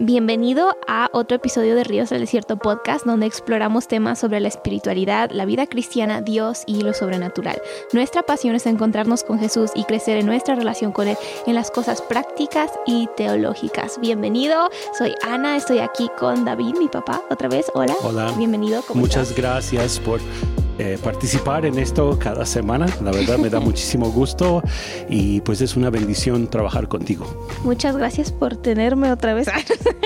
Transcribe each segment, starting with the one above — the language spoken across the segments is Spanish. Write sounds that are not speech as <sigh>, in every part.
Bienvenido a otro episodio de Ríos del Desierto Podcast, donde exploramos temas sobre la espiritualidad, la vida cristiana, Dios y lo sobrenatural. Nuestra pasión es encontrarnos con Jesús y crecer en nuestra relación con Él en las cosas prácticas y teológicas. Bienvenido, soy Ana, estoy aquí con David, mi papá, otra vez. Hola. Hola. Bienvenido. Muchas gracias por eh, participar en esto cada semana. La verdad me da <laughs> muchísimo gusto y pues es una bendición trabajar contigo. Muchas gracias por tenerme otra vez.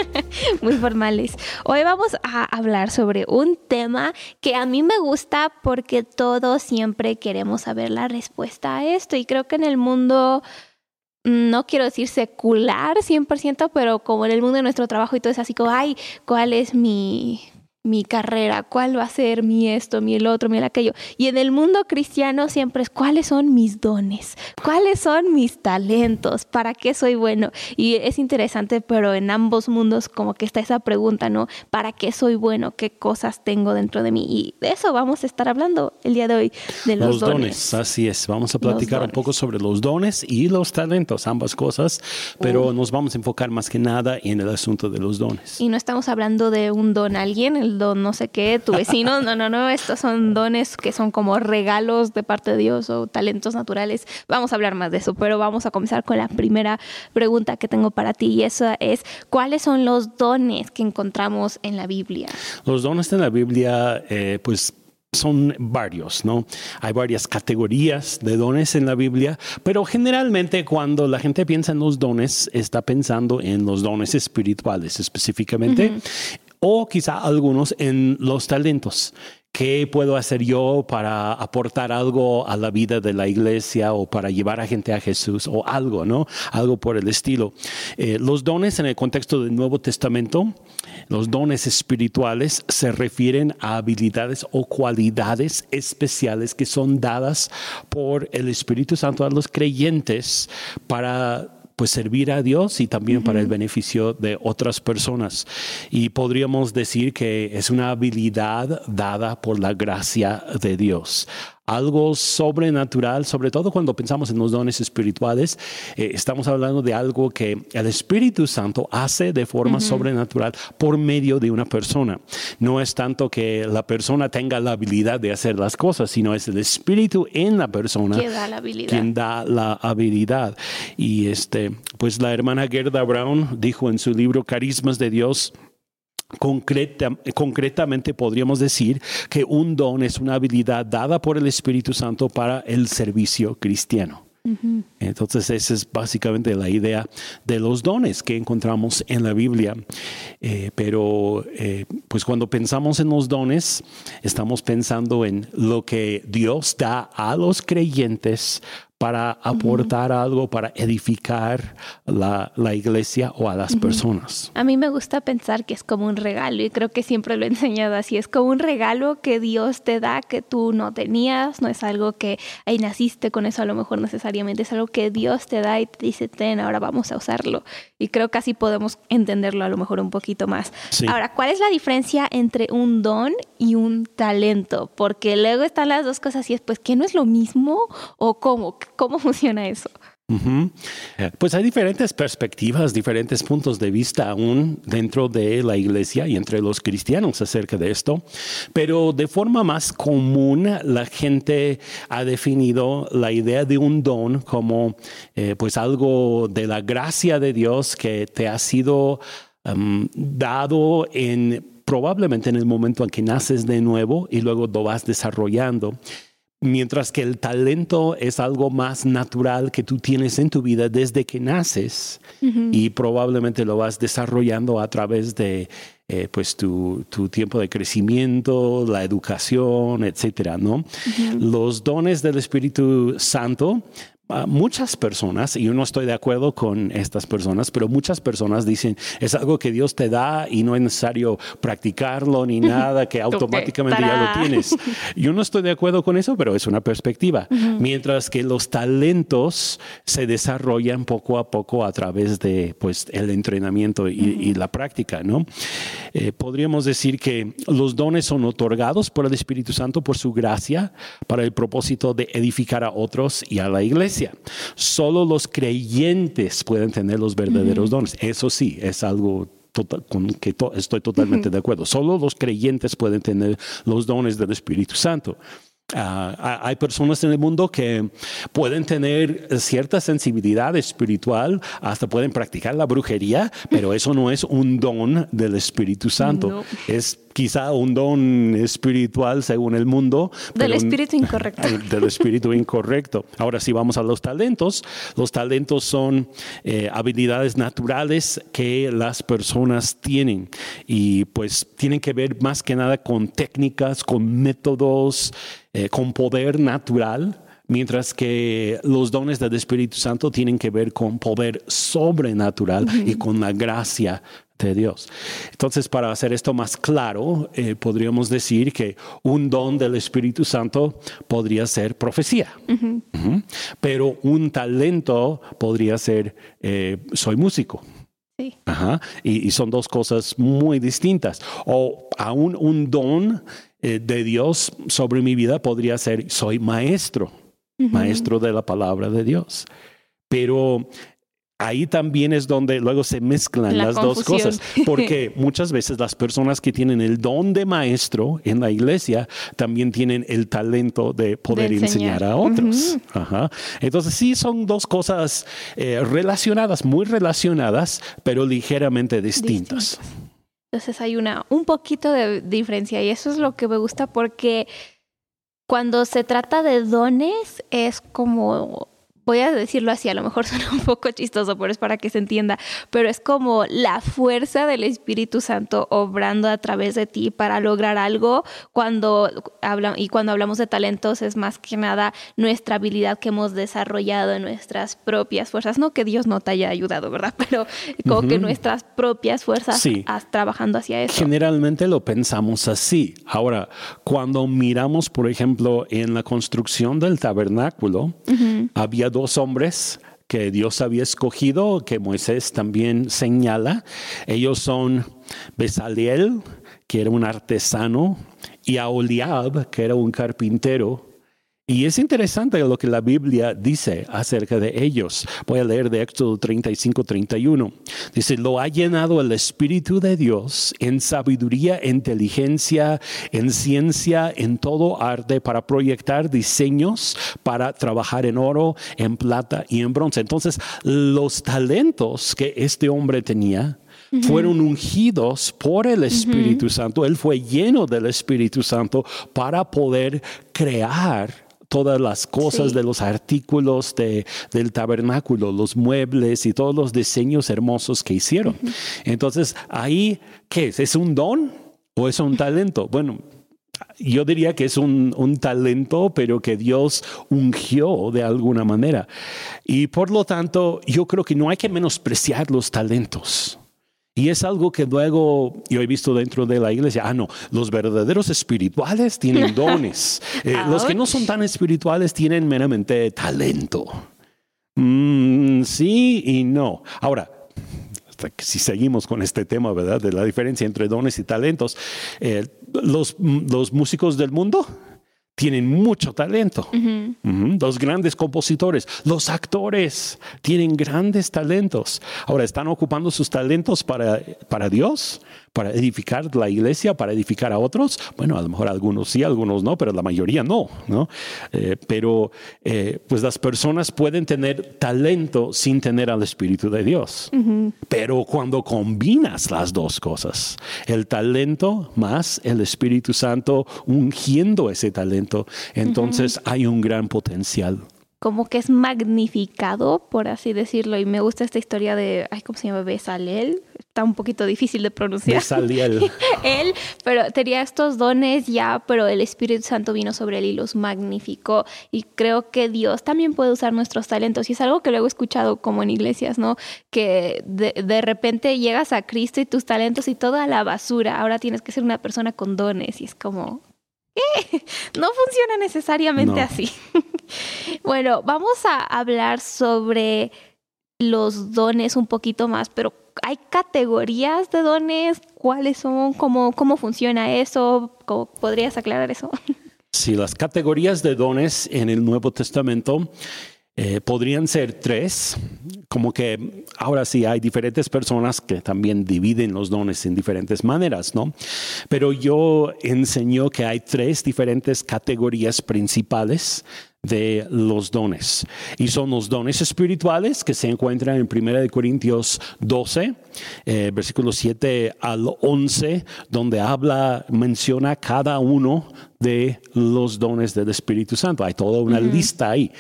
<laughs> Muy formales. Hoy vamos a hablar sobre un tema que a mí me gusta porque todos siempre queremos saber la respuesta a esto y creo que en el mundo no quiero decir secular 100%, pero como en el mundo de nuestro trabajo y todo es así como, ay, ¿cuál es mi, mi carrera, cuál va a ser mi esto, mi el otro, mi el aquello. Y en el mundo cristiano siempre es cuáles son mis dones, cuáles son mis talentos, para qué soy bueno. Y es interesante, pero en ambos mundos como que está esa pregunta, ¿no? ¿Para qué soy bueno? ¿Qué cosas tengo dentro de mí? Y de eso vamos a estar hablando el día de hoy, de los, los dones. Así es, vamos a platicar un poco sobre los dones y los talentos, ambas cosas, pero nos vamos a enfocar más que nada en el asunto de los dones. Y no estamos hablando de un don a alguien, el don no sé qué, tu <laughs> vecino, no, no, no, estos son dones que son como regalos de parte de Dios o talentos naturales. Vamos a hablar más de eso, pero vamos a comenzar con la primera pregunta que tengo para ti y esa es, ¿cuáles son los dones que encontramos en la Biblia? Los dones en la Biblia, eh, pues son varios, ¿no? Hay varias categorías de dones en la Biblia, pero generalmente cuando la gente piensa en los dones, está pensando en los dones espirituales específicamente o quizá algunos en los talentos. ¿Qué puedo hacer yo para aportar algo a la vida de la iglesia o para llevar a gente a Jesús o algo, ¿no? Algo por el estilo. Eh, los dones en el contexto del Nuevo Testamento, los dones espirituales se refieren a habilidades o cualidades especiales que son dadas por el Espíritu Santo a los creyentes para pues servir a Dios y también para el beneficio de otras personas. Y podríamos decir que es una habilidad dada por la gracia de Dios algo sobrenatural, sobre todo cuando pensamos en los dones espirituales, eh, estamos hablando de algo que el Espíritu Santo hace de forma sobrenatural por medio de una persona. No es tanto que la persona tenga la habilidad de hacer las cosas, sino es el Espíritu en la persona quien da la habilidad. Y este, pues la hermana Gerda Brown dijo en su libro Carismas de Dios, concretamente podríamos decir que un don es una habilidad dada por el Espíritu Santo para el servicio cristiano. Entonces esa es básicamente la idea de los dones que encontramos en la Biblia. Eh, pero eh, pues cuando pensamos en los dones, estamos pensando en lo que Dios da a los creyentes para aportar algo, para edificar la, la, iglesia o a las personas. A mí me gusta pensar que es como un regalo y creo que siempre lo he <laughs> enseñado así, es como un regalo que Dios te da que tú no tenías, no es algo que ahí naciste con eso a lo mejor necesariamente, es algo que Dios te da y te dice, ten, ahora vamos a usarlo. Y creo que así podemos entenderlo a lo mejor un poquito más. Ahora, ¿cuál es la diferencia entre un don y un talento? Porque luego están las dos cosas y es, pues, ¿qué no es lo mismo o cómo? ¿Cómo funciona eso? Pues hay diferentes perspectivas, diferentes puntos de vista aún dentro de la iglesia y entre los cristianos acerca de esto, pero de forma más común la gente ha definido la idea de un don como eh, pues algo de la gracia de Dios que te ha sido dado en probablemente en el momento en que naces de nuevo y luego lo vas desarrollando Mientras que el talento es algo más natural que tú tienes en tu vida desde que naces y probablemente lo vas desarrollando a través de eh, pues tu, tiempo de crecimiento, la educación, etcétera, ¿no? Los dones del Espíritu Santo muchas personas, y yo no estoy de acuerdo con estas personas, pero muchas personas dicen, es algo que Dios te da y no es necesario practicarlo ni nada, que automáticamente ya lo tienes. <laughs> Yo no estoy de acuerdo con eso, pero es una perspectiva. Mientras que los talentos se desarrollan poco a poco a través de pues, el entrenamiento y, la práctica, ¿no? Eh, podríamos decir que los dones son otorgados por el Espíritu Santo por su gracia para el propósito de edificar a otros y a la iglesia. Solo los creyentes pueden tener los verdaderos dones. Eso sí, es algo tota-, con que estoy totalmente de acuerdo. Solo los creyentes pueden tener los dones del Espíritu Santo. Ah, hay personas en el mundo que pueden tener cierta sensibilidad espiritual, hasta pueden practicar la brujería, pero eso no es un don del Espíritu Santo. Es quizá un don espiritual según el mundo. Del espíritu incorrecto. <laughs> Del espíritu incorrecto. Ahora, si vamos a los talentos, los talentos son eh, habilidades naturales que las personas tienen y pues tienen que ver más que nada con técnicas, con métodos, eh, con poder natural mientras que los dones del Espíritu Santo tienen que ver con poder sobrenatural y con la gracia de Dios. Entonces, para hacer esto más claro, eh, podríamos decir que un don del Espíritu Santo podría ser profecía, pero un talento podría ser eh, soy músico. Sí. Y, son dos cosas muy distintas. O aún un don eh, de Dios sobre mi vida podría ser soy maestro, maestro de la palabra de Dios. Pero ahí también es donde luego se mezclan las dos cosas, <laughs> porque muchas veces las personas que tienen el don de maestro en la iglesia también tienen el talento de poder enseñar. a otros. Entonces sí son dos cosas eh, relacionadas, muy relacionadas, pero ligeramente distintas. Entonces hay una un poquito de diferencia y eso es lo que me gusta porque cuando se trata de dones es como voy a decirlo así, a lo mejor <laughs> suena un poco chistoso, pero es para que se entienda, pero es como la fuerza del Espíritu Santo obrando a través de ti para lograr algo cuando habla, y cuando hablamos de talentos es más que nada nuestra habilidad que hemos desarrollado en nuestras propias fuerzas, no que Dios no te haya ayudado, ¿verdad? <laughs> Pero como que nuestras propias fuerzas trabajando hacia eso. Generalmente lo pensamos así. Ahora, cuando miramos, por ejemplo, en la construcción del tabernáculo, había dos hombres que Dios había escogido, que Moisés también señala. Ellos son Besaliel, que era un artesano, y Aholiab, que era un carpintero. Y es interesante lo que la Biblia dice acerca de ellos. Voy a leer de Éxodo 35, 31. Dice, lo ha llenado el Espíritu de Dios en sabiduría, inteligencia, en ciencia, en todo arte para proyectar diseños, para trabajar en oro, en plata y en bronce. Entonces, los talentos que este hombre tenía, fueron ungidos por el Espíritu Santo. Él fue lleno del Espíritu Santo para poder crear todas las cosas de los artículos de, del tabernáculo, los muebles y todos los diseños hermosos que hicieron. Entonces, ahí, ¿qué es? ¿Es un don o es un talento? Bueno, yo diría que es un, un, talento, pero que Dios ungió de alguna manera. Y por lo tanto, yo creo que no hay que menospreciar los talentos. Y es algo que luego yo he visto dentro de la iglesia. Ah, no, los verdaderos espirituales tienen <laughs> dones. Eh, los que no son tan espirituales tienen meramente talento. Mm, sí y no. Ahora, si seguimos con este tema, ¿verdad? De la diferencia entre dones y talentos, eh, los, los músicos del mundo tienen mucho talento. Los grandes compositores, los actores tienen grandes talentos. Ahora, ¿están ocupando sus talentos para, para Dios? Para edificar la iglesia, para edificar a otros. Bueno, a lo mejor algunos sí, algunos no, pero la mayoría no, ¿no? Eh, pero eh, pues las personas pueden tener talento sin tener al Espíritu de Dios. Pero cuando combinas las dos cosas, el talento más el Espíritu Santo ungiendo ese talento, entonces hay un gran potencial como que es magnificado, por así decirlo. Y me gusta esta historia de, ay, ¿cómo se llama? Besalel. Está un poquito difícil de pronunciar. Besalel. <laughs> él, pero tenía estos dones ya, pero el Espíritu Santo vino sobre él y los magnificó. Y creo que Dios también puede usar nuestros talentos. Y es algo que luego he escuchado como en iglesias, ¿no? Que de, de repente llegas a Cristo y tus talentos y toda la basura. Ahora tienes que ser una persona con dones. Y es como, <laughs> No funciona necesariamente así. <laughs> bueno, vamos a hablar sobre los dones un poquito más, pero ¿hay categorías de dones? ¿Cuáles son? ¿Cómo, cómo funciona eso? ¿Podrías aclarar eso? <laughs> Sí, las categorías de dones en el Nuevo Testamento Eh, podrían ser tres, como que ahora sí hay diferentes personas que también dividen los dones en diferentes maneras, ¿no? Pero yo enseño que hay tres diferentes categorías principales de los dones. Y son los dones espirituales que se encuentran en 1 Corintios 12, eh, versículos 7 al 11, donde habla, menciona cada uno de los dones del Espíritu Santo. Hay toda una lista ahí.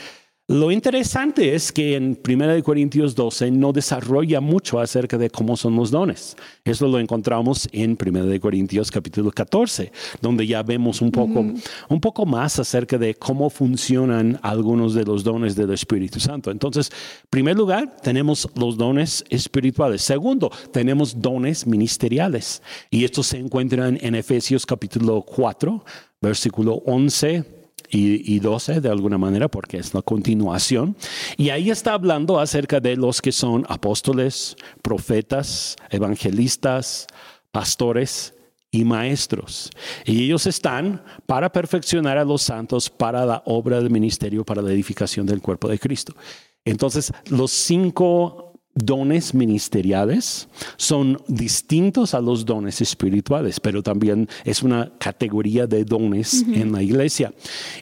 Lo interesante es que en 1 Corintios 12 no desarrolla mucho acerca de cómo son los dones. Eso lo encontramos en 1 Corintios capítulo 14, donde ya vemos un poco, un poco más acerca de cómo funcionan algunos de los dones del Espíritu Santo. Entonces, en primer lugar, tenemos los dones espirituales. Segundo, tenemos dones ministeriales. Y estos se encuentran en Efesios capítulo 4, versículo 11 y, 12 de alguna manera, porque es la continuación. Y ahí está hablando acerca de los que son apóstoles, profetas, evangelistas, pastores y maestros. Y ellos están para perfeccionar a los santos para la obra del ministerio, para la edificación del cuerpo de Cristo. Entonces, los cinco dones ministeriales son distintos a los dones espirituales, pero también es una categoría de dones en la iglesia,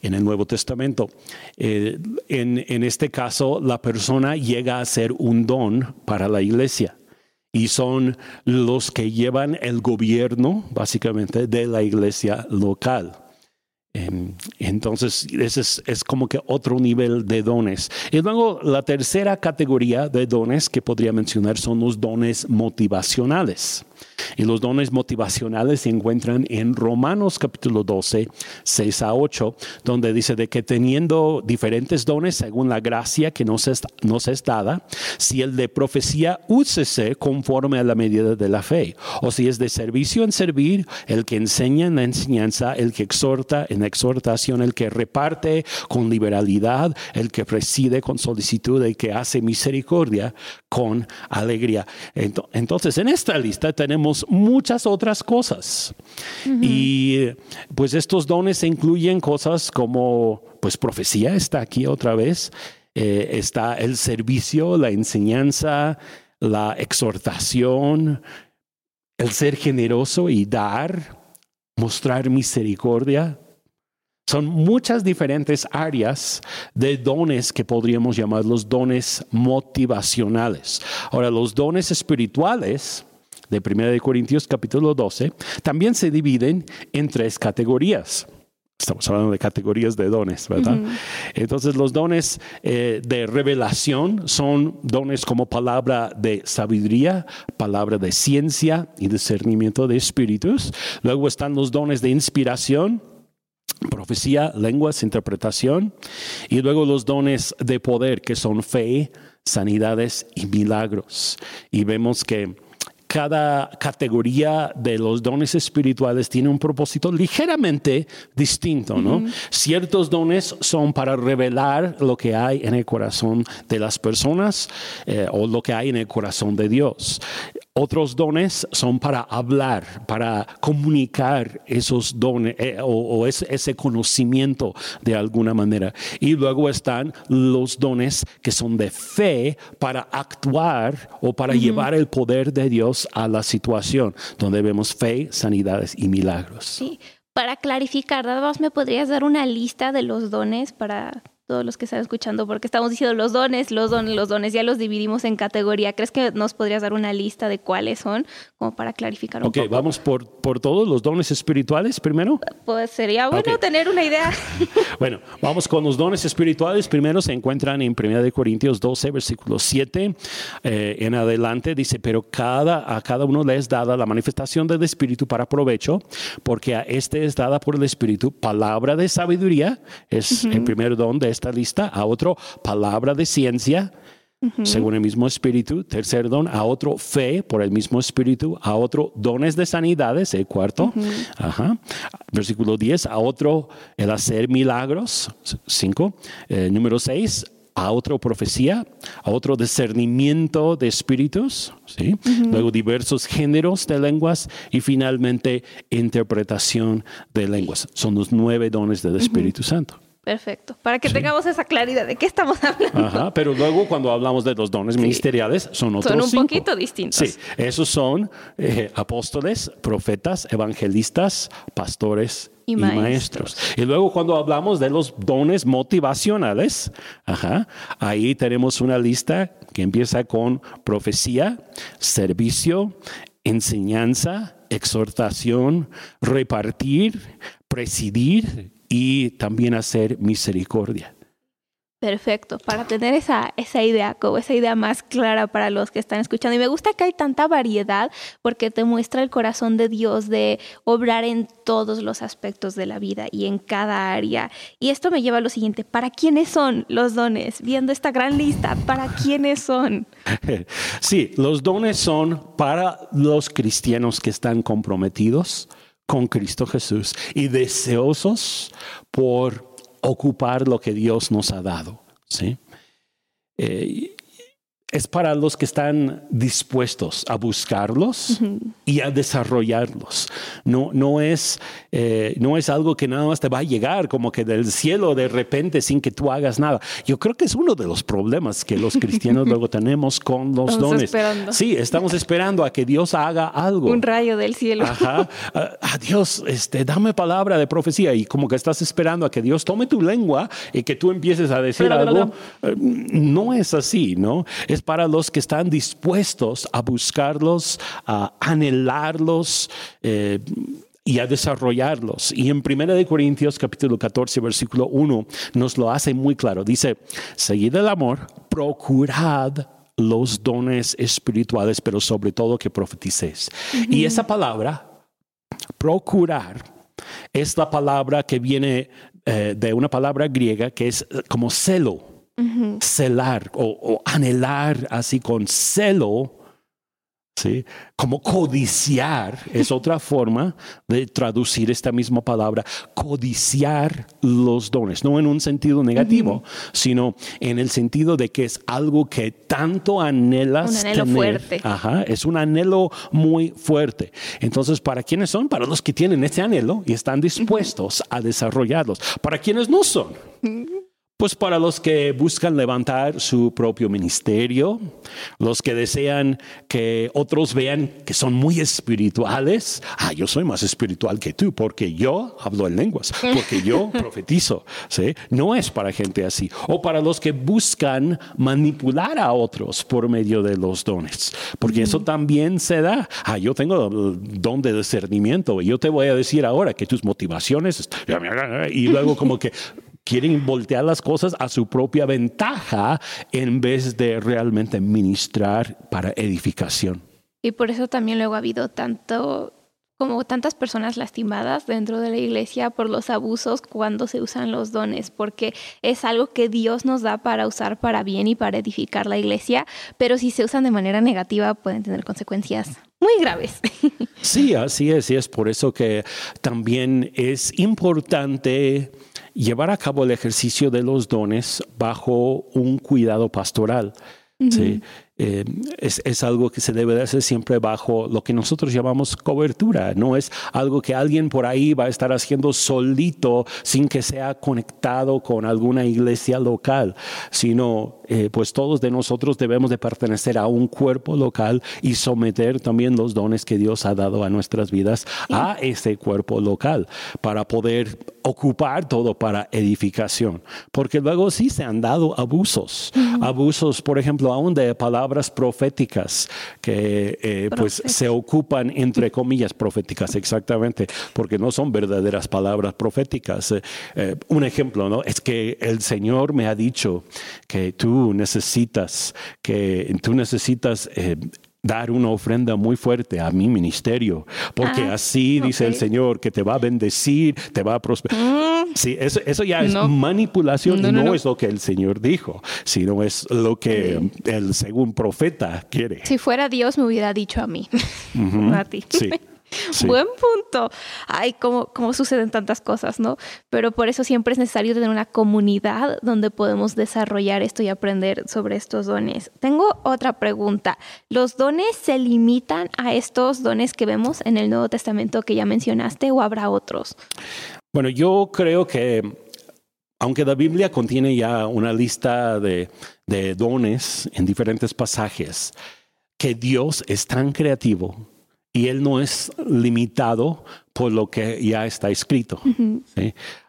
en el Nuevo Testamento. Eh, en, en este caso, la persona llega a ser un don para la iglesia y son los que llevan el gobierno, básicamente, de la iglesia local. Em, entonces, ese es, como que otro nivel de dones. Y luego la tercera categoría de dones que podría mencionar son los dones motivacionales. Y los dones motivacionales se encuentran en Romanos capítulo 12, 6 a 8, donde dice de que teniendo diferentes dones según la gracia que nos es, dada, si el de profecía úsese conforme a la medida de la fe, o si es de servicio en servir, el que enseña en la enseñanza, el que exhorta en exhortación, el que reparte con liberalidad, el que preside con solicitud, el que hace misericordia con alegría. Entonces, en esta lista tenemos muchas otras cosas. Y pues estos dones incluyen cosas como, pues profecía está aquí otra vez, eh, está el servicio, la enseñanza, la exhortación, el ser generoso y dar, mostrar misericordia, son muchas diferentes áreas de dones que podríamos llamar los dones motivacionales. Ahora, los dones espirituales de 1 Corintios capítulo 12 también se dividen en tres categorías. Estamos hablando de categorías de dones, ¿verdad? Entonces los dones eh, de revelación son dones como palabra de sabiduría, palabra de ciencia y discernimiento de espíritus. Luego están los dones de inspiración, profecía, lenguas, interpretación, y luego los dones de poder que son fe, sanidades y milagros. Y vemos que cada categoría de los dones espirituales tiene un propósito ligeramente distinto, ¿no? Ciertos dones son para revelar lo que hay en el corazón de las personas eh, o lo que hay en el corazón de Dios. Otros dones son para hablar, para comunicar esos dones eh, o, ese, conocimiento de alguna manera. Y luego están los dones que son de fe para actuar o para llevar el poder de Dios a la situación, donde vemos fe, sanidades y milagros. Sí. Para clarificar, me podrías dar una lista de los dones para todos los que están escuchando, porque estamos diciendo los dones, los dones, los dones, ya los dividimos en categoría. ¿Crees que nos podrías dar una lista de cuáles son, como para clarificar un poco? Ok, vamos por, por todos los dones espirituales primero. Pues sería bueno tener una idea. <laughs> bueno, vamos con los dones espirituales. Primero se encuentran en 1 Corintios 12, versículo 7 eh, en adelante. Dice, pero cada, a cada uno le es dada la manifestación del Espíritu para provecho, porque a este es dada por el Espíritu palabra de sabiduría, es el primer don de esta lista, a otro palabra de ciencia, según el mismo espíritu, tercer don, a otro fe por el mismo espíritu, a otro dones de sanidades, el cuarto, Ajá. versículo 10, a otro el hacer milagros, cinco, eh, número seis, a otro profecía, a otro discernimiento de espíritus, ¿sí? luego diversos géneros de lenguas y finalmente interpretación de lenguas. Son los nueve dones del Espíritu Santo. Perfecto, para que tengamos esa claridad de qué estamos <laughs> hablando. Ajá, pero luego cuando hablamos de los dones ministeriales son otros Son un cinco. poquito distintos. Sí, esos son eh, apóstoles, profetas, evangelistas, pastores Y y, maestros. maestros. Y luego cuando hablamos de los dones motivacionales, ajá, ahí tenemos una lista que empieza con profecía, servicio, enseñanza, exhortación, repartir, presidir y también hacer misericordia. Perfecto, para tener esa, esa idea, como esa idea más clara para los que están escuchando. Y me gusta que hay tanta variedad porque te muestra el corazón de Dios de obrar en todos los aspectos de la vida y en cada área. Y esto me lleva a lo siguiente, ¿para quiénes son los dones? Viendo esta gran lista, ¿para quiénes son? <laughs> Sí, los dones son para los cristianos que están comprometidos con Cristo Jesús y deseosos por ocupar lo que Dios nos ha dado. ¿sí? Eh, es para los que están dispuestos a buscarlos y a desarrollarlos. No, no, es, eh, no es algo que nada más te va a llegar como que del cielo de repente sin que tú hagas nada. Yo creo que es uno de los problemas que los cristianos <laughs> luego tenemos con los Estamos dones. esperando. Sí, estamos esperando a que Dios haga algo. Un rayo del cielo. Ajá. Ah, ah, Dios, este, dame palabra de profecía y como que estás esperando a que Dios tome tu lengua y que tú empieces a decir Bla, bla, algo. Eh, No es así, ¿no? Es para los que están dispuestos a buscarlos, a anhelarlos. eh, y a desarrollarlos. Y en 1 de Corintios capítulo 14 versículo 1 nos lo hace muy claro. Dice, seguid el amor, procurad los dones espirituales, pero sobre todo que profeticéis. Y esa palabra, procurar, es la palabra que viene eh, de una palabra griega que es como celo, celar o, o anhelar así con celo. ¿sí? Como codiciar es <laughs> otra forma de traducir esta misma palabra, codiciar los dones, no en un sentido negativo, sino en el sentido de que es algo que tanto anhelas Un anhelo tener. fuerte. Ajá, es un anhelo muy fuerte. Entonces, ¿para quiénes son? Para los que tienen ese anhelo y están dispuestos a desarrollarlos. ¿Para quienes no son? <laughs> Pues para los que buscan levantar su propio ministerio, los que desean que otros vean que son muy espirituales. Ah, yo soy más espiritual que tú porque yo hablo en lenguas, <laughs> porque yo profetizo. ¿sí? No es para gente así. O para los que buscan manipular a otros por medio de los dones, porque eso también se da. Ah, yo tengo el don de discernimiento y yo te voy a decir ahora que tus motivaciones y luego como que quieren voltear las cosas a su propia ventaja en vez de realmente ministrar para edificación. Y por eso también luego ha habido tanto, como tantas personas lastimadas dentro de la iglesia por los abusos cuando se usan los dones, porque es algo que Dios nos da para usar para bien y para edificar la iglesia, pero si se usan de manera negativa pueden tener consecuencias muy graves. <laughs> Sí, así es, y es por eso que también es importante llevar a cabo el ejercicio de los dones bajo un cuidado pastoral. ¿sí? Eh, es, es, algo que se debe de hacer siempre bajo lo que nosotros llamamos cobertura. No es algo que alguien por ahí va a estar haciendo solito sin que sea conectado con alguna iglesia local, sino eh, pues todos de nosotros debemos de pertenecer a un cuerpo local y someter también los dones que Dios ha dado a nuestras vidas sí. a ese cuerpo local para poder ocupar todo para edificación. Porque luego sí se han dado abusos, uh -huh. abusos, por ejemplo, aún de palabras proféticas que eh, pues se ocupan entre comillas proféticas exactamente porque no son verdaderas palabras proféticas. Eh, eh, un ejemplo no es que el Señor me ha dicho que tú necesitas que tú necesitas dar una ofrenda muy fuerte a mi ministerio, porque ah, así okay. dice el Señor que te va a bendecir, te va a prosperar. Mm. Sí, eso, eso, ya es manipulación no, y no, no, es lo que el Señor dijo, sino es lo que sí. el según profeta quiere. Si fuera Dios me hubiera dicho a mí, uh <laughs> -huh. a ti. Sí. Sí. Buen punto. Ay, cómo, cómo suceden tantas cosas, ¿no? Pero por eso siempre es necesario tener una comunidad donde podemos desarrollar esto y aprender sobre estos dones. Tengo otra pregunta. ¿Los dones se limitan a estos dones que vemos en el Nuevo Testamento que ya mencionaste o habrá otros? Bueno, yo creo que aunque la Biblia contiene ya una lista de, de dones en diferentes pasajes, que Dios es tan creativo y Él no es limitado por lo que ya está escrito.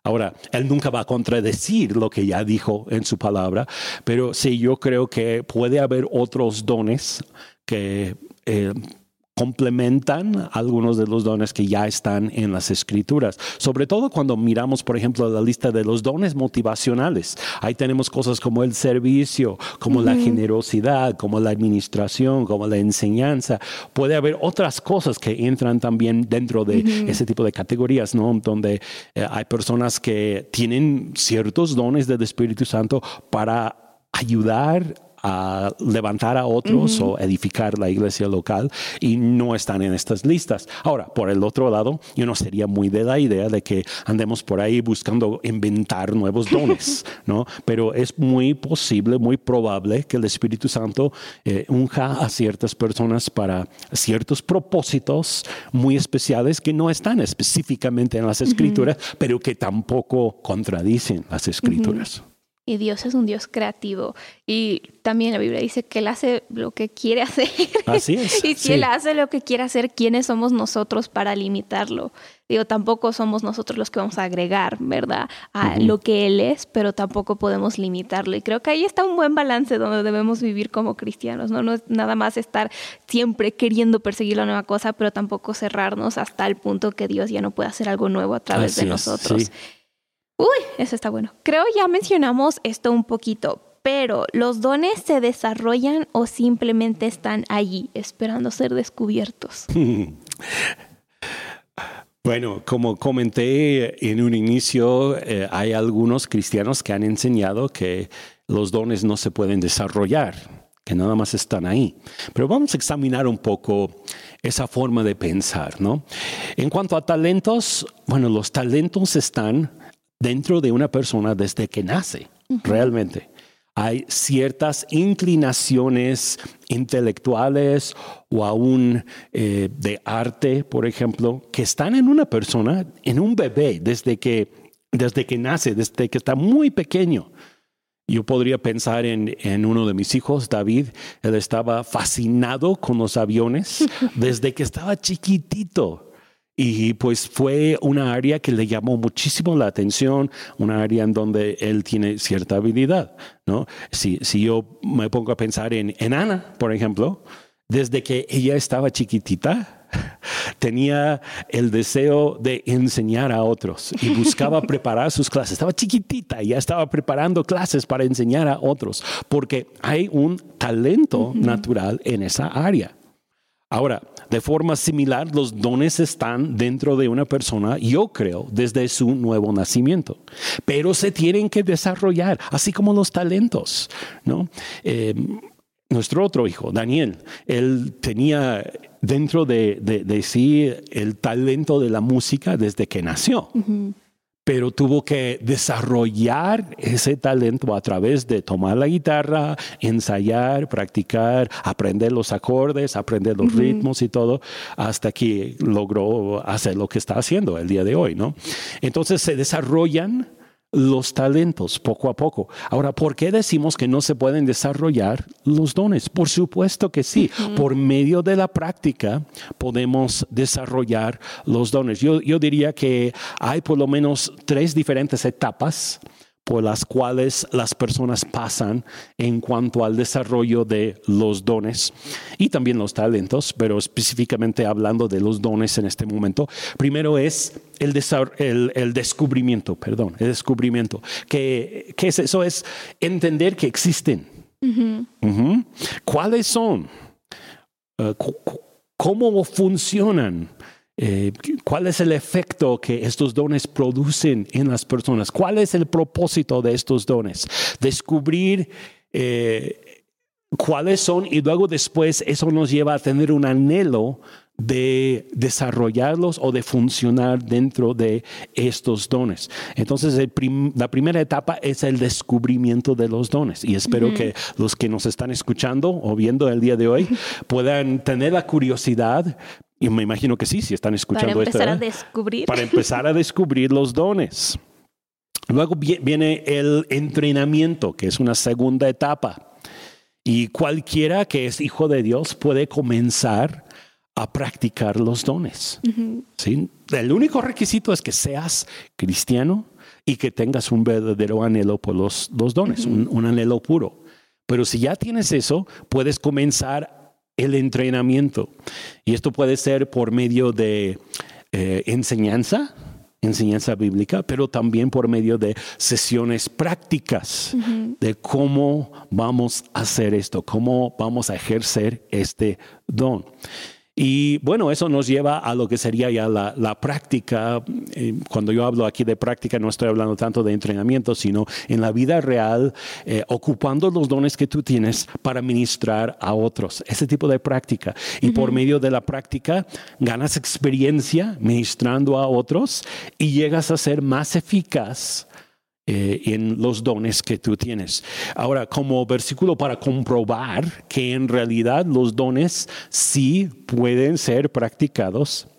Ahora, Él nunca va a contradecir lo que ya dijo en su palabra, pero sí, yo creo que puede haber otros dones que... Eh, complementan algunos de los dones que ya están en las escrituras. Sobre todo cuando miramos, por ejemplo, la lista de los dones motivacionales. Ahí tenemos cosas como el servicio, como la generosidad, como la administración, como la enseñanza. Puede haber otras cosas que entran también dentro de ese tipo de categorías, ¿no? Donde eh, hay personas que tienen ciertos dones del Espíritu Santo para ayudar a levantar a otros o edificar la iglesia local y no están en estas listas. Ahora, por el otro lado, yo no sería muy de la idea de que andemos por ahí buscando inventar nuevos <laughs> dones, ¿no? Pero es muy posible, muy probable que el Espíritu Santo eh, unja a ciertas personas para ciertos propósitos muy especiales que no están específicamente en las escrituras, pero que tampoco contradicen las escrituras. Y Dios es un Dios creativo. Y también la Biblia dice que Él hace lo que quiere <laughs> hacer. Así es. y si Él hace lo que quiere hacer, ¿quiénes somos nosotros para limitarlo? Digo, tampoco somos nosotros los que vamos a agregar, ¿verdad? A lo que Él es, pero tampoco podemos limitarlo. Y creo que ahí está un buen balance donde debemos vivir como cristianos, ¿no? No es nada más estar siempre queriendo perseguir la nueva cosa, pero tampoco cerrarnos hasta el punto que Dios ya no puede hacer algo nuevo a través de nosotros. Uy, eso está bueno. Creo ya mencionamos esto un poquito, pero ¿los dones se desarrollan o simplemente están allí esperando ser descubiertos? <laughs> Bueno, como comenté en un inicio, eh, hay algunos cristianos que han enseñado que los dones no se pueden desarrollar, que nada más están ahí. Pero vamos a examinar un poco esa forma de pensar, ¿no? En cuanto a talentos, bueno, los talentos están dentro de una persona desde que nace, realmente. Hay ciertas inclinaciones intelectuales o aún eh, de arte, por ejemplo, que están en una persona, en un bebé, desde que, desde que nace, desde que está muy pequeño. Yo podría pensar en, en, uno de mis hijos, David. Él estaba fascinado con los aviones <laughs> desde que estaba chiquitito. Y pues fue una área que le llamó muchísimo la atención, una área en donde él tiene cierta habilidad, ¿no? Si, si yo me pongo a pensar en, en Ana, por ejemplo, desde que ella estaba chiquitita, <laughs> tenía el deseo de enseñar a otros y buscaba <laughs> preparar sus clases. Estaba chiquitita y ya estaba preparando clases para enseñar a otros, porque hay un talento natural en esa área. Ahora, de forma similar, los dones están dentro de una persona, yo creo, desde su nuevo nacimiento, pero se tienen que desarrollar, así como los talentos, ¿no? Eh, nuestro otro hijo, Daniel, él tenía dentro de, sí el talento de la música desde que nació pero tuvo que desarrollar ese talento a través de tomar la guitarra, ensayar, practicar, aprender los acordes, aprender los ritmos y todo, hasta que logró hacer lo que está haciendo el día de hoy, ¿no? Entonces se desarrollan los talentos poco a poco. Ahora, ¿por qué decimos que no se pueden desarrollar los dones? Por supuesto que sí. Por medio de la práctica podemos desarrollar los dones. Yo, yo diría que hay por lo menos tres diferentes etapas por las cuales las personas pasan en cuanto al desarrollo de los dones y también los talentos, pero específicamente hablando de los dones en este momento. Primero es el, el, descubrimiento, perdón, el descubrimiento. ¿Qué, es eso? Es entender que existen. ¿Cuáles son? Uh, ¿Cómo funcionan? Eh, cuál es el efecto que estos dones producen en las personas, cuál es el propósito de estos dones, descubrir eh, cuáles son y luego después eso nos lleva a tener un anhelo de desarrollarlos o de funcionar dentro de estos dones. Entonces, la primera etapa es el descubrimiento de los dones y espero que los que nos están escuchando o viendo el día de hoy puedan tener la curiosidad y me imagino que sí, si están escuchando esto. Para empezar a descubrir. Para empezar a descubrir los dones. Luego viene el entrenamiento, que es una segunda etapa. Y cualquiera que es hijo de Dios puede comenzar a practicar los dones. ¿sí? El único requisito es que seas cristiano y que tengas un verdadero anhelo por los, dones, un, anhelo puro. Pero si ya tienes eso, puedes comenzar el entrenamiento. Y esto puede ser por medio de eh, enseñanza, enseñanza bíblica, pero también por medio de sesiones prácticas de cómo vamos a hacer esto, cómo vamos a ejercer este don. Y bueno, eso nos lleva a lo que sería ya la, práctica. Eh, cuando yo hablo aquí de práctica, no estoy hablando tanto de entrenamiento, sino en la vida real, eh, ocupando los dones que tú tienes para ministrar a otros. Ese tipo de práctica. Y por medio de la práctica, ganas experiencia ministrando a otros y llegas a ser más eficaz eh, en los dones que tú tienes. Ahora, como versículo para comprobar que en realidad los dones sí pueden ser practicados.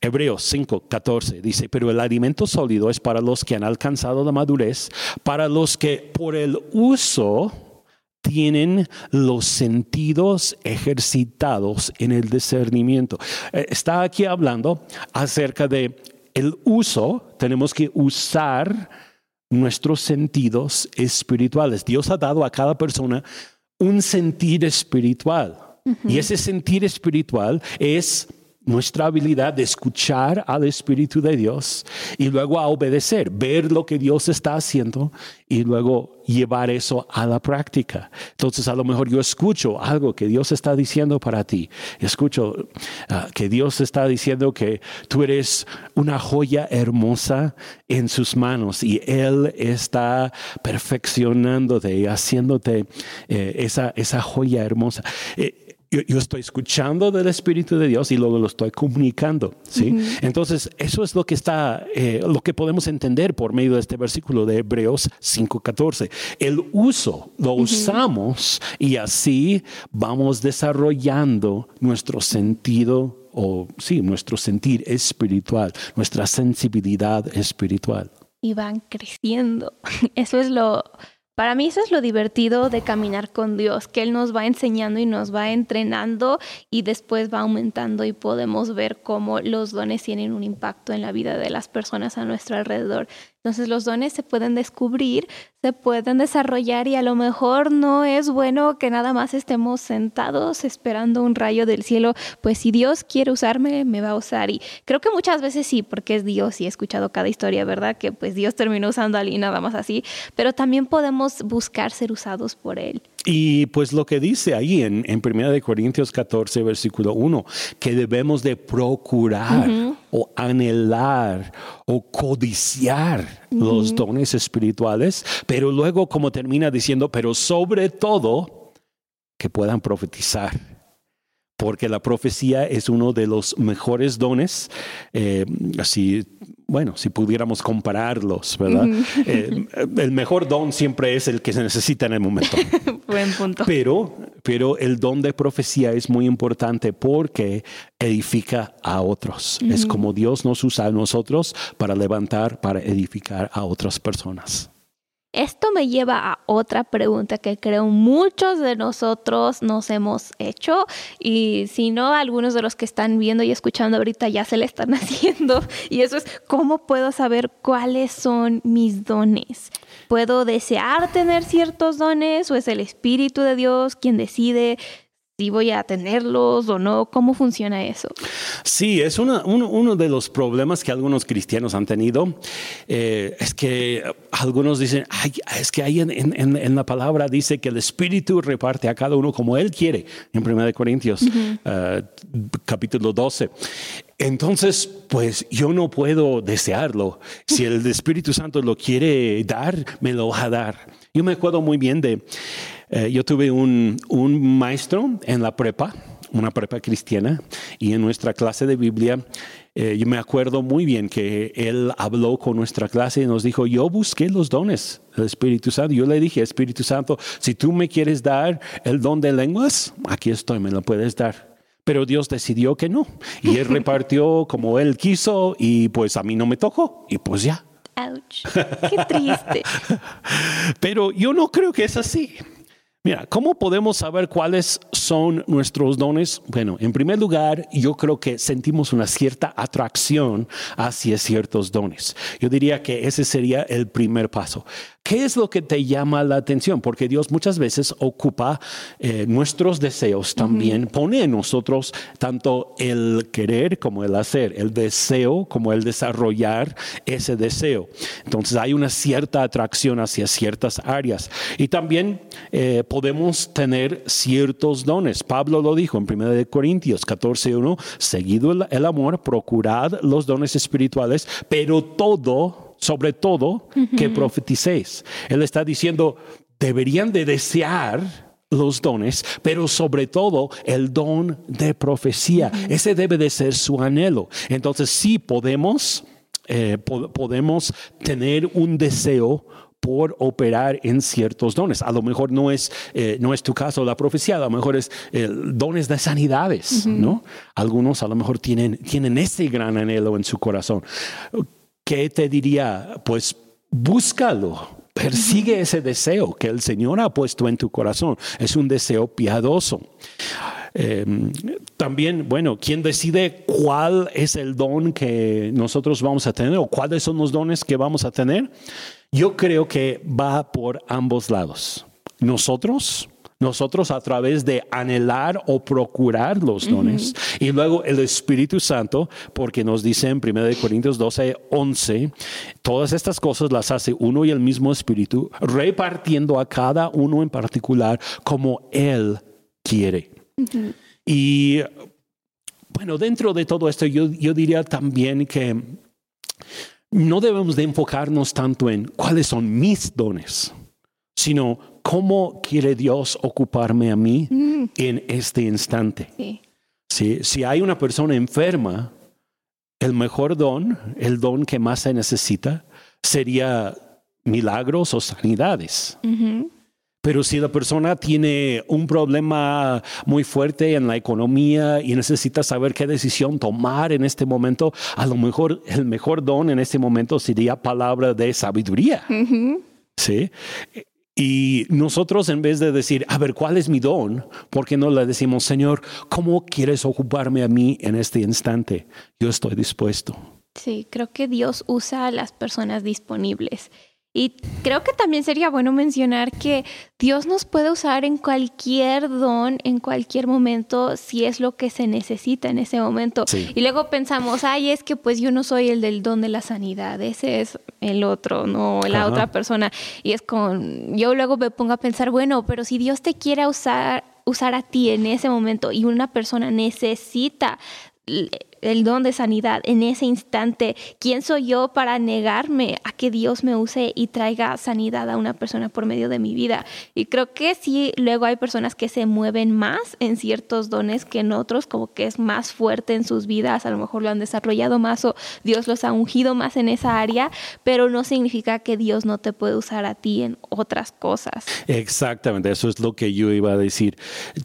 Hebreos 5, 14 dice, pero el alimento sólido es para los que han alcanzado la madurez, para los que por el uso tienen los sentidos ejercitados en el discernimiento. Eh, está aquí hablando acerca de el uso, tenemos que usar nuestros sentidos espirituales. Dios ha dado a cada persona un sentir espiritual. Y ese sentir espiritual es nuestra habilidad de escuchar al Espíritu de Dios y luego a obedecer, ver lo que Dios está haciendo y luego llevar eso a la práctica. Entonces a lo mejor yo escucho algo que Dios está diciendo para ti. Escucho ah, que Dios está diciendo que tú eres una joya hermosa en sus manos y Él está perfeccionándote y haciéndote eh, esa, esa joya hermosa. Eh, yo, estoy escuchando del Espíritu de Dios y luego lo estoy comunicando, ¿sí? Entonces, eso es lo que está, eh, lo que podemos entender por medio de este versículo de Hebreos 5.14. El uso, lo usamos y así vamos desarrollando nuestro sentido o, sí, nuestro sentir espiritual, nuestra sensibilidad espiritual. Y van creciendo. <laughs> Eso es lo para mí eso es lo divertido de caminar con Dios, que Él nos va enseñando y nos va entrenando y después va aumentando y podemos ver cómo los dones tienen un impacto en la vida de las personas a nuestro alrededor. Entonces los dones se pueden descubrir, se pueden desarrollar y a lo mejor no es bueno que nada más estemos sentados esperando un rayo del cielo, pues si Dios quiere usarme, me va a usar. Y creo que muchas veces sí, porque es Dios y he escuchado cada historia, ¿verdad? Que pues Dios terminó usando a alguien nada más así, pero también podemos buscar ser usados por Él. Y pues lo que dice ahí en, en 1 Corintios 14, versículo 1, que debemos de procurar o anhelar o codiciar los dones espirituales, pero luego como termina diciendo, pero sobre todo que puedan profetizar porque la profecía es uno de los mejores dones, eh, así bueno, si pudiéramos compararlos, ¿verdad? Eh, el mejor don siempre es el que se necesita en el momento. <laughs> Buen punto. Pero, pero el don de profecía es muy importante porque edifica a otros. Es como Dios nos usa a nosotros para levantar, para edificar a otras personas. Esto me lleva a otra pregunta que creo muchos de nosotros nos hemos hecho y si no, algunos de los que están viendo y escuchando ahorita ya se le están <laughs> haciendo y eso es cómo puedo saber cuáles son mis dones. ¿Puedo desear tener ciertos dones o es el Espíritu de Dios quien decide si voy a tenerlos o no, ¿cómo funciona eso? Sí, es uno, de los problemas que algunos cristianos han tenido. Eh, es que algunos dicen, es que ahí en, la palabra dice que el Espíritu reparte a cada uno como Él quiere, en 1 Corintios eh, capítulo 12. Entonces, pues yo no puedo desearlo. Si el Espíritu Santo lo quiere dar, me lo va a dar. Yo me acuerdo muy bien de eh, yo tuve un, maestro en la prepa, una prepa cristiana, y en nuestra clase de Biblia, eh, yo me acuerdo muy bien que él habló con nuestra clase y nos dijo, yo busqué los dones del Espíritu Santo. Yo le dije, Espíritu Santo, si tú me quieres dar el don de lenguas, aquí estoy, me lo puedes dar. Pero Dios decidió que no. Y él repartió como él quiso y pues a mí no me tocó. Y pues ya. Ouch. Qué triste. <laughs> Pero yo no creo que es así. Mira, ¿cómo podemos saber cuáles son nuestros dones? Bueno, en primer lugar, yo creo que sentimos una cierta atracción hacia ciertos dones. Yo diría que ese sería el primer paso. ¿Qué es lo que te llama la atención? Porque Dios muchas veces ocupa eh, nuestros deseos también, pone en nosotros tanto el querer como el hacer, el deseo como el desarrollar ese deseo. Entonces hay una cierta atracción hacia ciertas áreas y también eh, podemos tener ciertos dones. Pablo lo dijo en 1 Corintios 14.1, seguido el amor, procurad los dones espirituales, pero todo sobre todo que profeticéis. Él está diciendo, deberían de desear los dones, pero sobre todo el don de profecía. Ese debe de ser su anhelo. Entonces sí podemos, eh, podemos tener un deseo por operar en ciertos dones. A lo mejor no es, eh, no es tu caso la profecía, a lo mejor es eh, dones de sanidades, ¿no? Algunos a lo mejor tienen, tienen ese gran anhelo en su corazón. ¿Qué te diría? Pues búscalo. Persigue ese deseo que el Señor ha puesto en tu corazón. Es un deseo piadoso. Em, también, bueno, ¿quién decide cuál es el don que nosotros vamos a tener o cuáles son los dones que vamos a tener? Yo creo que va por ambos lados. Nosotros nosotros a través de anhelar o procurar los dones. Y luego el Espíritu Santo, porque nos dice en 1 Corintios 12, 11, todas estas cosas las hace uno y el mismo Espíritu, repartiendo a cada uno en particular como Él quiere. Y bueno, dentro de todo esto, yo, yo diría también que no debemos de enfocarnos tanto en cuáles son mis dones, sino ¿cómo quiere Dios ocuparme a mí mm. en este instante? Si, hay una persona enferma, el mejor don, el don que más se necesita, sería milagros o sanidades. Pero si la persona tiene un problema muy fuerte en la economía y necesita saber qué decisión tomar en este momento, a lo mejor el mejor don en este momento sería palabra de sabiduría. ¿Sí? Y nosotros en vez de decir, a ver, ¿cuál es mi don? ¿Por qué no le decimos, Señor, ¿cómo quieres ocuparme a mí en este instante? Yo estoy dispuesto. Sí, creo que Dios usa a las personas disponibles. Y creo que también sería bueno mencionar que Dios nos puede usar en cualquier don, en cualquier momento, si es lo que se necesita en ese momento. Y luego pensamos, ay, es que pues yo no soy el del don de la sanidad, ese es el otro, no la otra persona. Y es con, yo luego me pongo a pensar, bueno, pero si Dios te quiere usar, usar a ti en ese momento y una persona necesita el don de sanidad en ese instante. ¿Quién soy yo para negarme a que Dios me use y traiga sanidad a una persona por medio de mi vida? Y creo que sí, luego hay personas que se mueven más en ciertos dones que en otros, como que es más fuerte en sus vidas, a lo mejor lo han desarrollado más o Dios los ha ungido más en esa área, pero no significa que Dios no te puede usar a ti en otras cosas. Exactamente, eso es lo que yo iba a decir.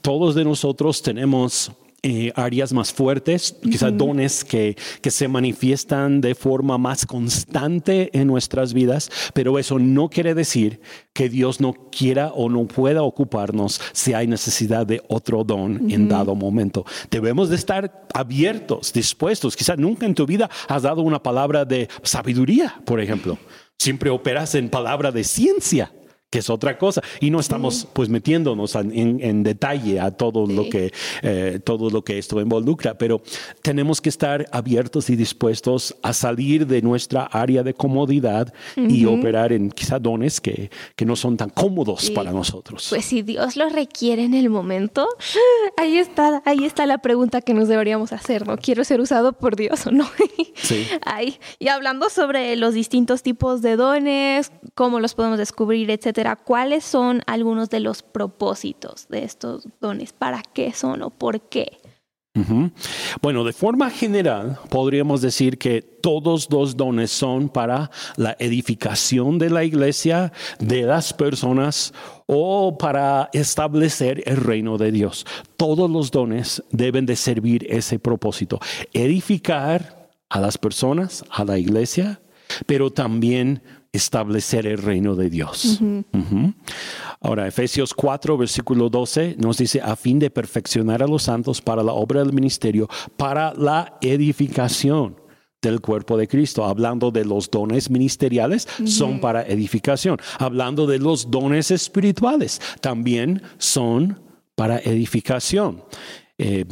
Todos de nosotros tenemos eh, áreas más fuertes, quizás dones que, que se manifiestan de forma más constante en nuestras vidas, pero eso no quiere decir que Dios no quiera o no pueda ocuparnos si hay necesidad de otro don en dado momento. Debemos de estar abiertos, dispuestos. Quizás nunca en tu vida has dado una palabra de sabiduría, por ejemplo. Siempre operas en palabra de ciencia que es otra cosa. Y no estamos pues metiéndonos en, detalle a todo lo que eh, todo lo que esto involucra, pero tenemos que estar abiertos y dispuestos a salir de nuestra área de comodidad y operar en quizá dones que, que no son tan cómodos para nosotros. Pues si Dios lo requiere en el momento, <laughs> ahí está, ahí está la pregunta que nos deberíamos hacer, ¿no? ¿Quiero ser usado por Dios o no? <laughs> Sí. Y hablando sobre los distintos tipos de dones, cómo los podemos descubrir, etcétera ¿cuáles son algunos de los propósitos de estos dones? ¿Para qué son o por qué? Bueno, de forma general, podríamos decir que todos los dones son para la edificación de la iglesia, de las personas o para establecer el reino de Dios. Todos los dones deben de servir ese propósito, edificar a las personas, a la iglesia pero también establecer el reino de Dios. Ahora, Efesios 4, versículo 12 nos dice, a fin de perfeccionar a los santos para la obra del ministerio, para la edificación del cuerpo de Cristo. Hablando de los dones ministeriales, son para edificación. Hablando de los dones espirituales, también son para edificación. Eh,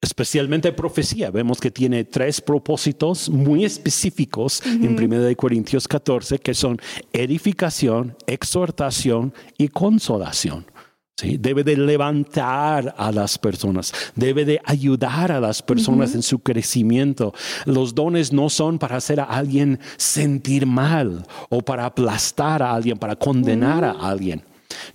especialmente profecía. Vemos que tiene tres propósitos muy específicos en 1 Corintios 14, que son edificación, exhortación y consolación. ¿Sí? Debe de levantar a las personas, debe de ayudar a las personas en su crecimiento. Los dones no son para hacer a alguien sentir mal o para aplastar a alguien, para condenar a alguien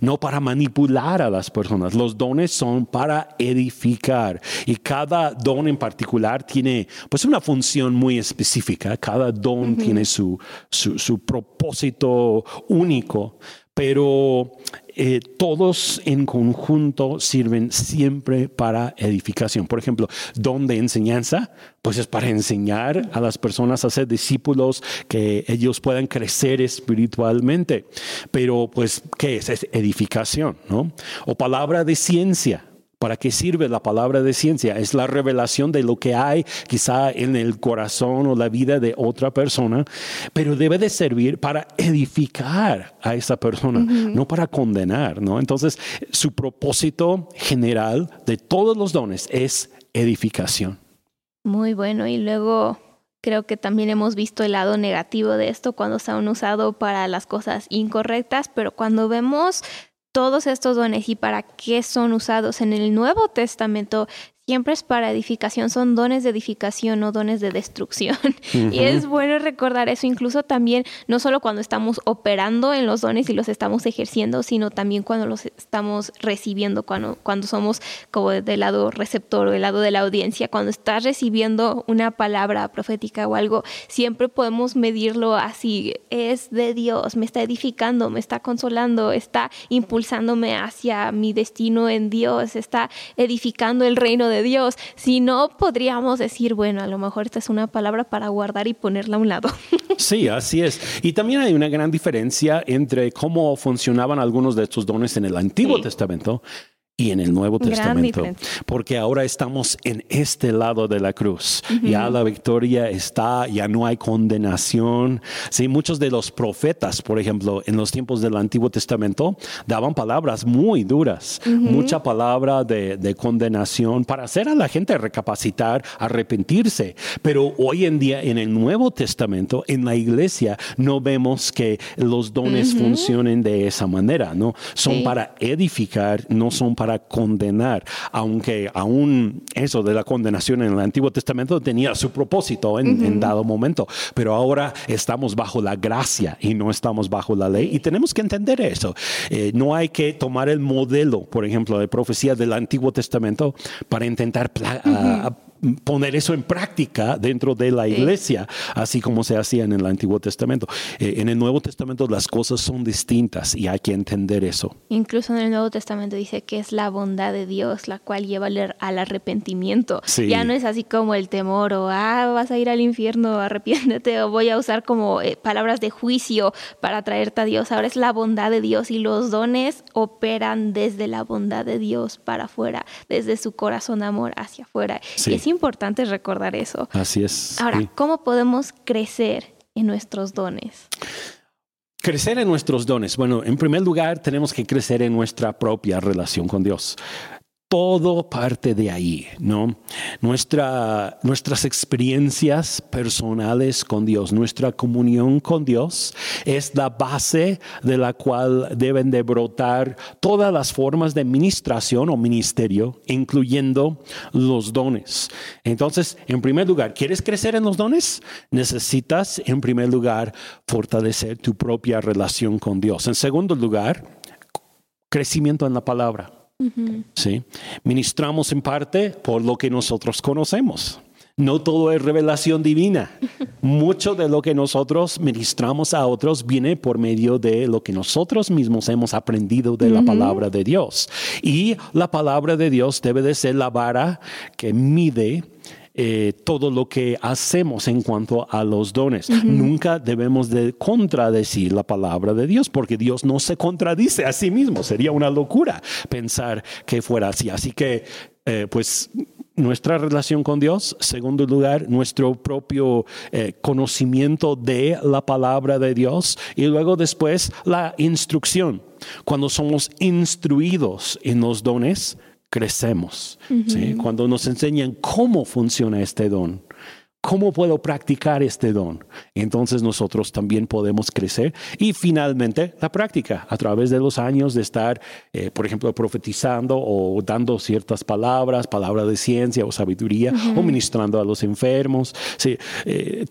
no para manipular a las personas. Los dones son para edificar y cada don en particular tiene pues una función muy específica. Cada don tiene su, su propósito único pero eh, todos en conjunto sirven siempre para edificación. Por ejemplo, don de enseñanza, pues es para enseñar a las personas a ser discípulos, que ellos puedan crecer espiritualmente. Pero, pues, ¿qué es? Es edificación, ¿no? O palabra de ciencia ¿Para qué sirve la palabra de ciencia? Es la revelación de lo que hay quizá en el corazón o la vida de otra persona, pero debe de servir para edificar a esa persona, no para condenar, ¿no? Entonces, su propósito general de todos los dones es edificación. Muy bueno, y luego creo que también hemos visto el lado negativo de esto cuando se han usado para las cosas incorrectas, pero cuando vemos todos estos dones y para qué son usados en el Nuevo Testamento siempre es para edificación, son dones de edificación, no dones de destrucción. <laughs> Y es bueno recordar eso, incluso también, no solo cuando estamos operando en los dones y los estamos ejerciendo, sino también cuando los estamos recibiendo, cuando, cuando somos como del lado receptor o del lado de la audiencia, cuando estás recibiendo una palabra profética o algo, siempre podemos medirlo así, es de Dios, me está edificando, me está consolando, está impulsándome hacia mi destino en Dios, está edificando el reino de de Dios. Si no, podríamos decir, bueno, a lo mejor esta es una palabra para guardar y ponerla a un lado. <laughs> Sí, así es. Y también hay una gran diferencia entre cómo funcionaban algunos de estos dones en el Antiguo Testamento y en el Nuevo Testamento. Porque ahora estamos en este lado de la cruz. Ya la victoria está, ya no hay condenación. Sí, muchos de los profetas, por ejemplo, en los tiempos del Antiguo Testamento, daban palabras muy duras, mucha palabra de, de, condenación para hacer a la gente recapacitar, arrepentirse. Pero hoy en día en el Nuevo Testamento, en la iglesia, no vemos que los dones funcionen de esa manera, ¿no? Son para edificar, no son para para condenar, aunque aún eso de la condenación en el Antiguo Testamento tenía su propósito en, dado momento, pero ahora estamos bajo la gracia y no estamos bajo la ley y tenemos que entender eso. Eh, no hay que tomar el modelo, por ejemplo, de profecía del Antiguo Testamento para intentar poner eso en práctica dentro de la iglesia, así como se hacía en el Antiguo Testamento. Eh, en el Nuevo Testamento las cosas son distintas y hay que entender eso. Incluso en el Nuevo Testamento dice que es la bondad de Dios la cual lleva al arrepentimiento. Ya no es así como el temor o, ah, vas a ir al infierno, <laughs> arrepiéntete, o voy a usar como eh, palabras de juicio para traerte a Dios. Ahora es la bondad de Dios y los dones operan desde la bondad de Dios para afuera, desde su corazón amor hacia afuera. Y es importante recordar eso. Así es. Ahora, ¿cómo podemos crecer en nuestros dones? Crecer en nuestros dones. Bueno, en primer lugar, tenemos que crecer en nuestra propia relación con Dios todo parte de ahí, ¿no? Nuestra, nuestras experiencias personales con Dios, nuestra comunión con Dios es la base de la cual deben de brotar todas las formas de ministración o ministerio, incluyendo los dones. Entonces, en primer lugar, ¿quieres crecer en los dones? Necesitas, en primer lugar, fortalecer tu propia relación con Dios. En segundo lugar, crecimiento en la palabra. ¿Sí? Ministramos en parte por lo que nosotros conocemos. No todo es revelación divina. Mucho de lo que nosotros ministramos a otros viene por medio de lo que nosotros mismos hemos aprendido de la palabra de Dios. Y la palabra de Dios debe de ser la vara que mide eh, todo lo que hacemos en cuanto a los dones. Nunca debemos de contradecir la palabra de Dios porque Dios no se contradice a sí mismo. Sería una locura pensar que fuera así. Así que, eh, pues nuestra relación con Dios, segundo lugar, nuestro propio eh, conocimiento de la palabra de Dios y luego después la instrucción. Cuando somos instruidos en los dones, crecemos. Cuando nos enseñan cómo funciona este don, ¿Cómo puedo practicar este don? Entonces nosotros también podemos crecer. Y finalmente, la práctica, a través de los años de estar, eh, por ejemplo, profetizando o dando ciertas palabras, palabras de ciencia o sabiduría, o ministrando a los enfermos. Sí, eh,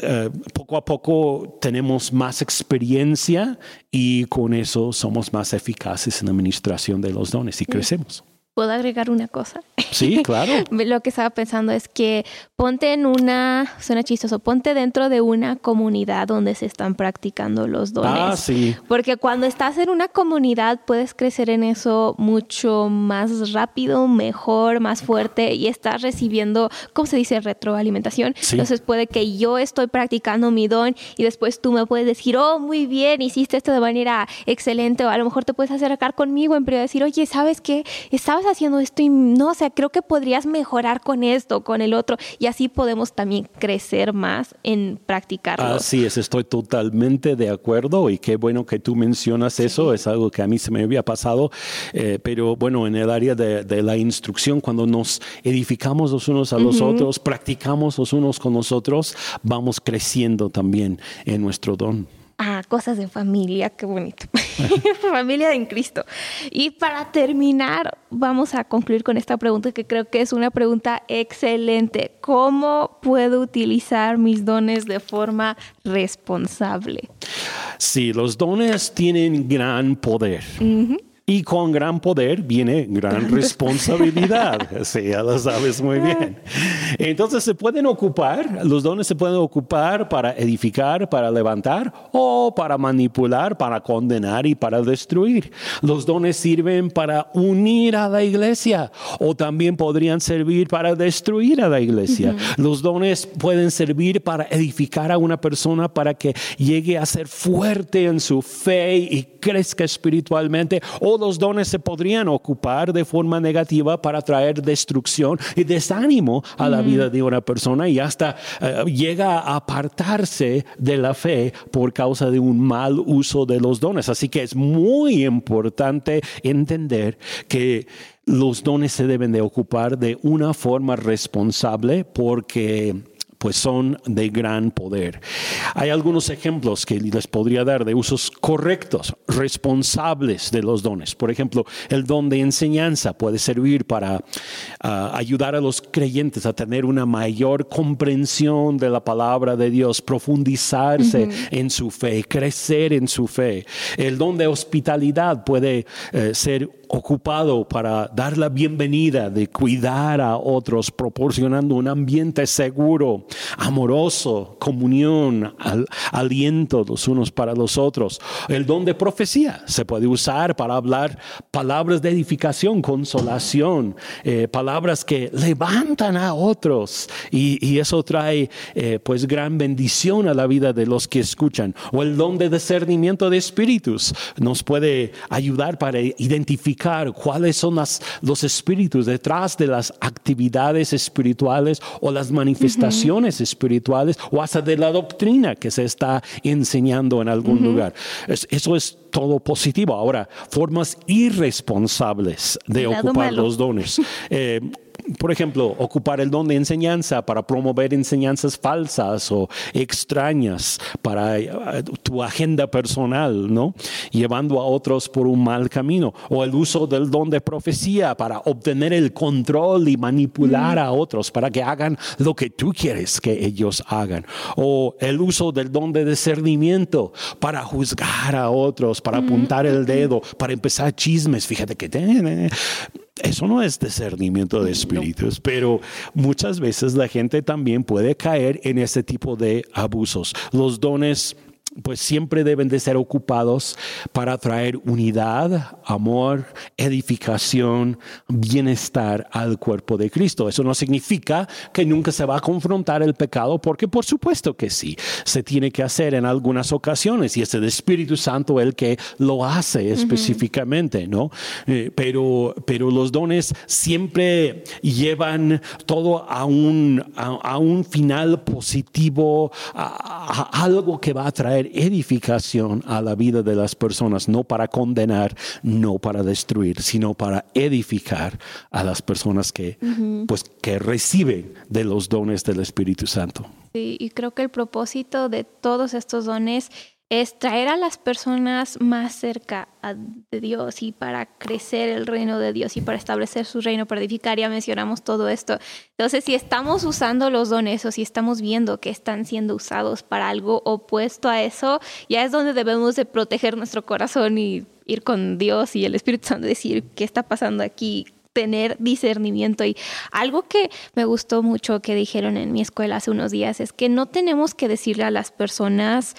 eh, poco a poco tenemos más experiencia y con eso somos más eficaces en la administración de los dones y crecemos. ¿Puedo agregar una cosa? Sí, <laughs> claro. Lo que estaba pensando es que ponte en una, suena chistoso, ponte dentro de una comunidad donde se están practicando los dones. Ah, sí. Porque cuando estás en una comunidad puedes crecer en eso mucho más rápido, mejor, más fuerte y estás recibiendo, ¿cómo se dice? Retroalimentación. Entonces puede que yo estoy practicando mi don y después tú me puedes decir, oh, muy bien, hiciste esto de manera excelente o a lo mejor te puedes acercar conmigo en privado y decir, oye, ¿sabes qué? Estabas haciendo esto y no, o sea, creo que podrías mejorar con esto, con el otro, y así podemos también crecer más en practicarlo. Así es, estoy totalmente de acuerdo y qué bueno que tú mencionas eso, es algo que a mí se me había pasado, eh, pero bueno, en el área de, la instrucción, cuando nos edificamos los unos a los otros, practicamos los unos con los otros, vamos creciendo también en nuestro don. Ah, cosas de familia, qué bonito. <laughs> familia en Cristo. Y para terminar, vamos a concluir con esta pregunta que creo que es una pregunta excelente. ¿Cómo puedo utilizar mis dones de forma responsable? Sí, los dones tienen gran poder. Y con gran poder viene gran responsabilidad. <laughs> sí, ya lo sabes muy bien. Entonces se pueden ocupar, los dones se pueden ocupar para edificar, para levantar o para manipular, para condenar y para destruir. Los dones sirven para unir a la iglesia o también podrían servir para destruir a la iglesia. Los dones pueden servir para edificar a una persona para que llegue a ser fuerte en su fe y crezca espiritualmente o los dones se podrían ocupar de forma negativa para traer destrucción y desánimo a la vida de una persona y hasta eh, llega a apartarse de la fe por causa de un mal uso de los dones. Así que es muy importante entender que los dones se deben de ocupar de una forma responsable porque pues son de gran poder. Hay algunos ejemplos que les podría dar de usos correctos, responsables de los dones. Por ejemplo, el don de enseñanza puede servir para ah, ayudar a los creyentes a tener una mayor comprensión de la palabra de Dios, profundizarse en su fe, crecer en su fe. El don de hospitalidad puede eh, ser ocupado para dar la bienvenida, de cuidar a otros, proporcionando un ambiente seguro, amoroso, comunión, aliento los unos para los otros. El don de profecía se puede usar para hablar palabras de edificación, consolación, eh, palabras que levantan a otros y, eso trae eh, pues gran bendición a la vida de los que escuchan. O el don de discernimiento de espíritus nos puede ayudar para identificar cuáles son los espíritus detrás de las actividades espirituales o las manifestaciones espirituales o hasta de la doctrina que se está enseñando en algún lugar. eso es todo positivo. Ahora, formas irresponsables de ocupar los dones. <laughs> Eh, por ejemplo, ocupar el don de enseñanza para promover enseñanzas falsas o extrañas para eh, tu agenda personal, ¿no? Llevando a otros por un mal camino. O el uso del don de profecía para obtener el control y manipular a otros para que hagan lo que tú quieres que ellos hagan. O el uso del don de discernimiento para juzgar a otros, para apuntar el dedo, para empezar chismes. Fíjate que eso no es discernimiento de espíritus, pero muchas veces la gente también puede caer en ese tipo de abusos. Los dones pues siempre deben de ser ocupados para traer unidad, amor, edificación, bienestar al cuerpo de Cristo. Eso no significa que nunca se va a confrontar el pecado, porque por supuesto que sí, se tiene que hacer en algunas ocasiones y es el Espíritu Santo el que lo hace específicamente, ¿no? Eh, pero, pero los dones siempre llevan todo a un, a, un final positivo, a algo que va a traer edificación a la vida de las personas, no para condenar, no para destruir, sino para edificar a las personas que, pues, que reciben de los dones del Espíritu Santo. Sí, y creo que el propósito de todos estos dones es traer a las personas más cerca de Dios y para crecer el reino de Dios y para establecer su reino, para edificar, ya mencionamos todo esto. Entonces, si estamos usando los dones o si estamos viendo que están siendo usados para algo opuesto a eso, ya es donde debemos de proteger nuestro corazón y ir con Dios y el Espíritu Santo, decir qué está pasando aquí, tener discernimiento. Y algo que me gustó mucho que dijeron en mi escuela hace unos días es que no tenemos que decirle a las personas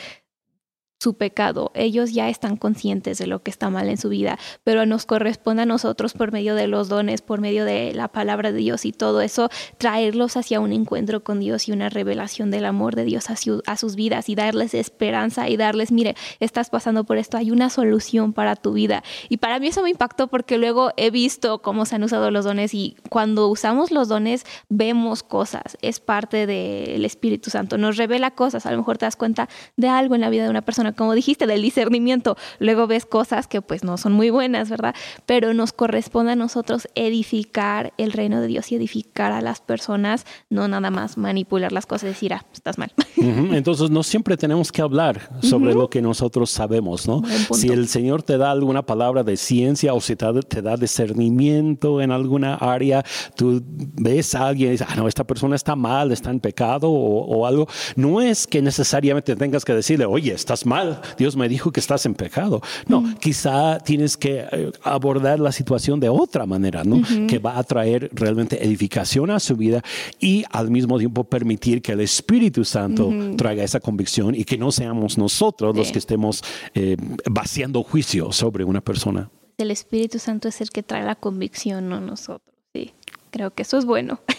su pecado. Ellos ya están conscientes de lo que está mal en su vida, pero nos corresponde a nosotros por medio de los dones, por medio de la palabra de Dios y todo eso, traerlos hacia un encuentro con Dios y una revelación del amor de Dios a, sus vidas y darles esperanza y darles, mire, estás pasando por esto, hay una solución para tu vida. Y para mí eso me impactó porque luego he visto cómo se han usado los dones y cuando usamos los dones vemos cosas, es parte del Espíritu Santo, nos revela cosas, a lo mejor te das cuenta de algo en la vida de una persona como dijiste, del discernimiento. Luego ves cosas que pues no son muy buenas, ¿verdad? Pero nos corresponde a nosotros edificar el reino de Dios y edificar a las personas, no nada más manipular las cosas y decir, ah, estás mal. <laughs> Entonces no siempre tenemos que hablar sobre lo que nosotros sabemos, ¿no? Si el Señor te da alguna palabra de ciencia o si te da, discernimiento en alguna área, tú ves a alguien y dices, ah, no, esta persona está mal, está en pecado o, o algo, no es que necesariamente tengas que decirle, oye, estás mal Dios me dijo que estás en pecado. No, quizá tienes que eh, abordar la situación de otra manera, ¿no? Que va a traer realmente edificación a su vida y al mismo tiempo permitir que el Espíritu Santo traiga esa convicción y que no seamos nosotros los que estemos eh, vaciando juicio sobre una persona. El Espíritu Santo es el que trae la convicción, no nosotros. Creo que eso es bueno. <laughs>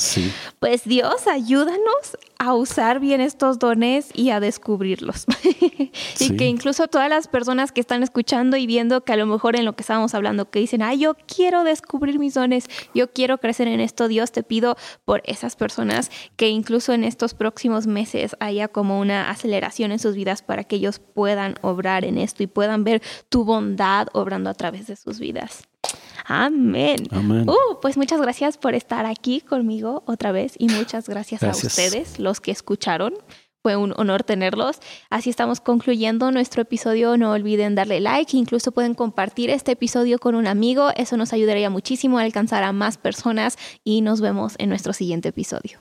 Sí. Pues Dios, ayúdanos a usar bien estos dones y a descubrirlos. <laughs> y que incluso todas las personas que están escuchando y viendo que a lo mejor en lo que estábamos hablando, que dicen, ay, yo quiero descubrir mis dones, yo quiero crecer en esto, Dios, te pido por esas personas que incluso en estos próximos meses haya como una aceleración en sus vidas para que ellos puedan obrar en esto y puedan ver tu bondad obrando a través de sus vidas. Amén. Uh, pues muchas gracias por estar aquí conmigo otra vez y muchas gracias, a ustedes, los que escucharon. Fue un honor tenerlos. Así estamos concluyendo nuestro episodio. No olviden darle like, incluso pueden compartir este episodio con un amigo. Eso nos ayudaría muchísimo a alcanzar a más personas y nos vemos en nuestro siguiente episodio.